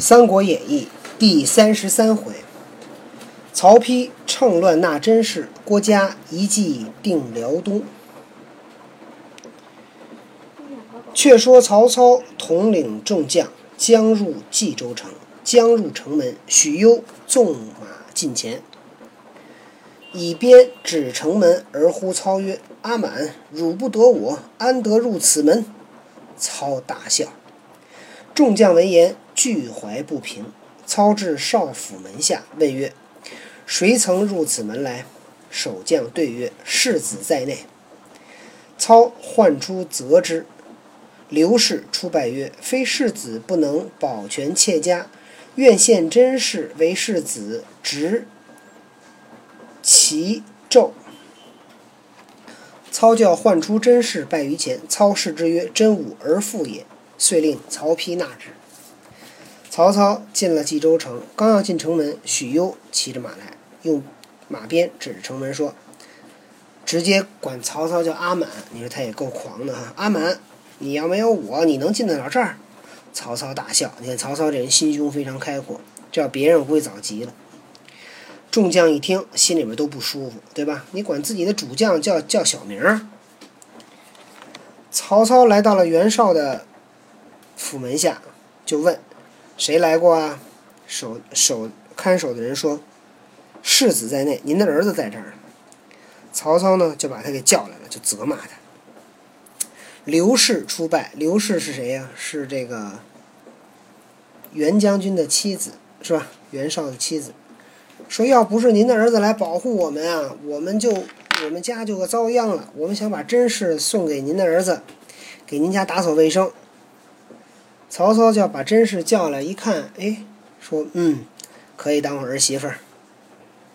《三国演义》第三十三回，曹丕趁乱纳甄氏，郭嘉一计定辽东。却说曹操统领众将将入冀州城，将入城门，许攸纵马近前，以鞭指城门而呼操曰：“阿满，汝不得我，安得入此门？”操大笑。众将闻言。俱怀不平，操至少府门下，问曰：“谁曾入此门来？”守将对曰：“世子在内。”操唤出责之。刘氏出拜曰：“非世子不能保全妾家，愿献甄氏为世子，执其胄。”操教唤出甄氏拜于前，操视之曰：“真吾儿妇也。”遂令曹丕纳之。曹操进了冀州城，刚要进城门，许攸骑着马来，用马鞭指着城门说：“直接管曹操叫阿满。”你说他也够狂的哈！阿满，你要没有我，你能进得了这儿？曹操大笑。你看曹操这人心胸非常开阔，这要别人我会早急了。众将一听，心里边都不舒服，对吧？你管自己的主将叫叫小名儿。曹操来到了袁绍的府门下，就问。谁来过啊？守守看守的人说：“世子在内，您的儿子在这儿。”曹操呢，就把他给叫来了，就责骂他。刘氏出拜，刘氏是谁呀？是这个袁将军的妻子，是吧？袁绍的妻子说：“要不是您的儿子来保护我们啊，我们就我们家就个遭殃了。我们想把甄氏送给您的儿子，给您家打扫卫生。”曹操就把甄氏叫来一看，哎，说嗯，可以当我儿媳妇儿，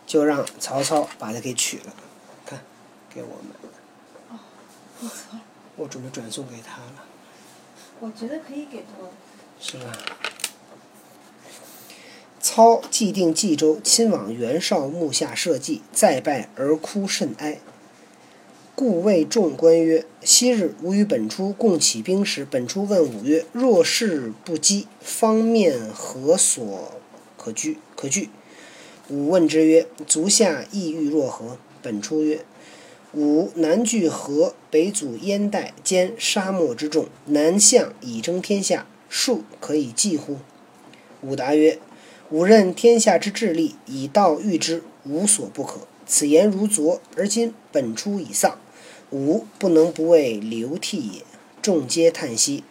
就让曹操把她给娶了。看，给我们。哦，不错。我准备转送给他了。我觉得可以给他。是吧？操既定冀州，亲往袁绍墓下社稷，再拜而哭甚哀。故谓众官曰：“昔日吾与本初共起兵时，本初问吾曰：‘若是不击，方面何所可居？’可据。吾问之曰：‘足下意欲若何？’本初曰：‘吾南据河，北阻燕代，兼沙漠之众，南向以争天下，庶可以济乎？’吾答曰：‘吾任天下之治力，以道御之，无所不可。’此言如昨，而今本初已丧。”吾不能不为流涕也。众皆叹息。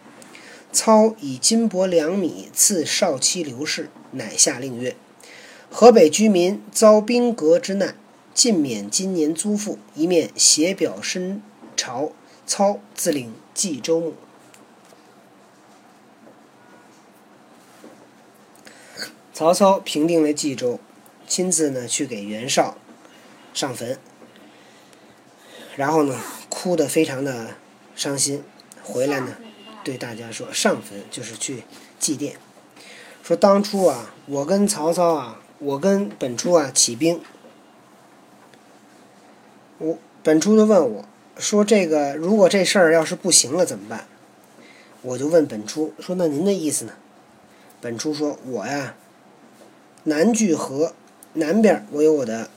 操以金帛两米赐少妻刘氏，乃下令曰：“河北居民遭兵革之难，尽免今年租赋，一面写表申朝。”操自领冀州牧。曹操平定了冀州，亲自呢去给袁绍上坟。然后呢，哭得非常的伤心，回来呢，对大家说上坟就是去祭奠，说当初啊，我跟曹操啊，我跟本初啊起兵，我本初就问我说这个如果这事儿要是不行了怎么办？我就问本初说那您的意思呢？本初说我呀，南据河，南边我有我的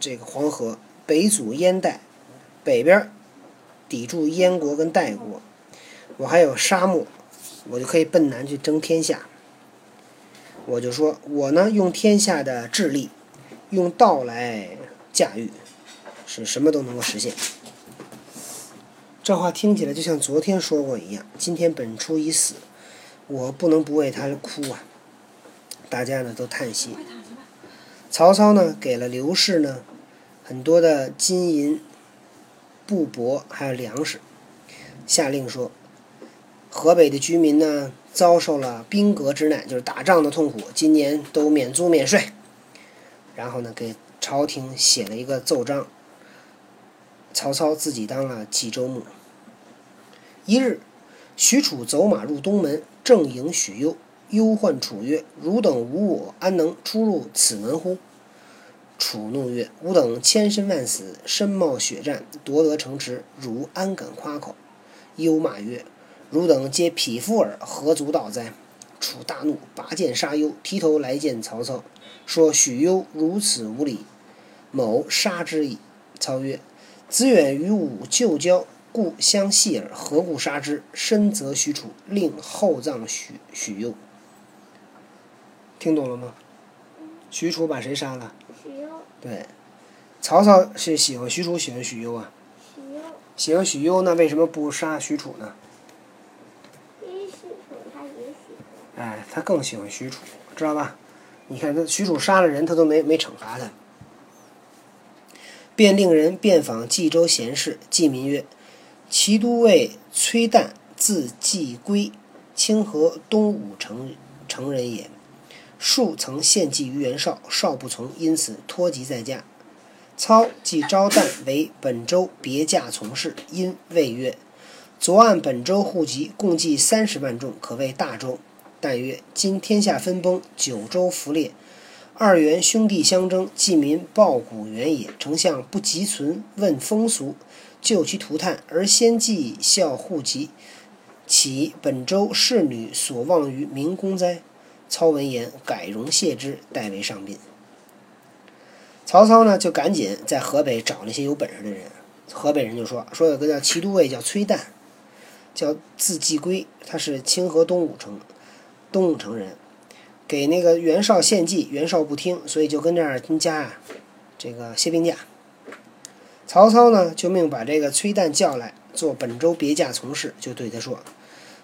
这个黄河，北阻燕代。北边抵住燕国跟代国，我还有沙漠，我就可以奔南去争天下。我就说我呢，用天下的智力，用道来驾驭，是什么都能够实现。这话听起来就像昨天说过一样。今天本初已死，我不能不为他哭啊！大家呢都叹息。曹操呢给了刘氏呢很多的金银。布帛还有粮食，下令说：河北的居民呢遭受了兵革之难，就是打仗的痛苦，今年都免租免税。然后呢，给朝廷写了一个奏章。曹操自己当了冀州牧。一日，许褚走马入东门，正迎许攸。忧患楚曰：“汝等无我，安能出入此门乎？”楚怒曰：“吾等千身万死，身冒血战，夺得城池，汝安敢夸口？”忧骂曰：“汝等皆匹夫耳，何足道哉？”楚大怒，拔剑杀攸，提头来见曹操，说许攸如此无礼，某杀之矣。操曰：“子远与吾旧交，故相戏耳，何故杀之？深则许褚，令厚葬许许攸。”听懂了吗？许褚把谁杀了？对，曹操是喜欢许褚，喜欢许攸啊。许攸，喜欢许攸，那为什么不杀许褚呢？因为许褚他也喜欢。哎，他更喜欢许褚，知道吧？你看他许褚杀了人，他都没没惩罚他。便令人遍访冀州贤士，记民曰：“齐都尉崔旦，字季归，清河东武城城人也。数曾献计于袁绍，绍不从，因此托疾在家。操即招旦为本州别驾从事，因谓曰：‘昨按本州户籍，共计三十万众，可谓大州。’但曰：‘今天下分崩，九州弗裂。’二袁兄弟相争，济民报谷原也。丞相不及存，问风俗，就其涂炭，而先计孝户籍，岂本州侍女所望于明公哉？操闻言，改容谢之，代为上宾。曹操呢，就赶紧在河北找那些有本事的人。河北人就说：“说有个叫齐都尉，叫崔旦，叫字季归，他是清河东武城东武城人。”给那个袁绍献计，袁绍不听，所以就跟这儿跟家啊，这个歇病假。曹操呢，就命把这个崔旦叫来做本州别驾从事，就对他说：“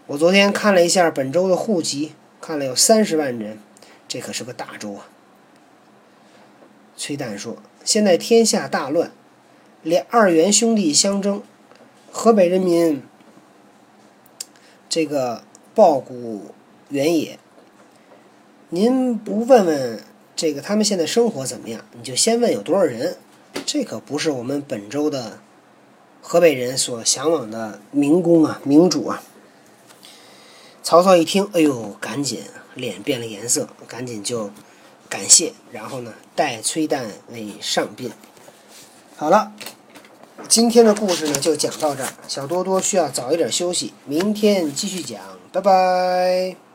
我昨天看了一下本州的户籍，看了有三十万人，这可是个大州啊。”崔旦说：“现在天下大乱，连二元兄弟相争，河北人民这个报谷原野。”您不问问这个他们现在生活怎么样，你就先问有多少人，这可不是我们本州的河北人所向往的民工啊、民主啊。曹操一听，哎呦，赶紧脸变了颜色，赶紧就感谢，然后呢，待崔旦为上宾。好了，今天的故事呢就讲到这儿，小多多需要早一点休息，明天继续讲，拜拜。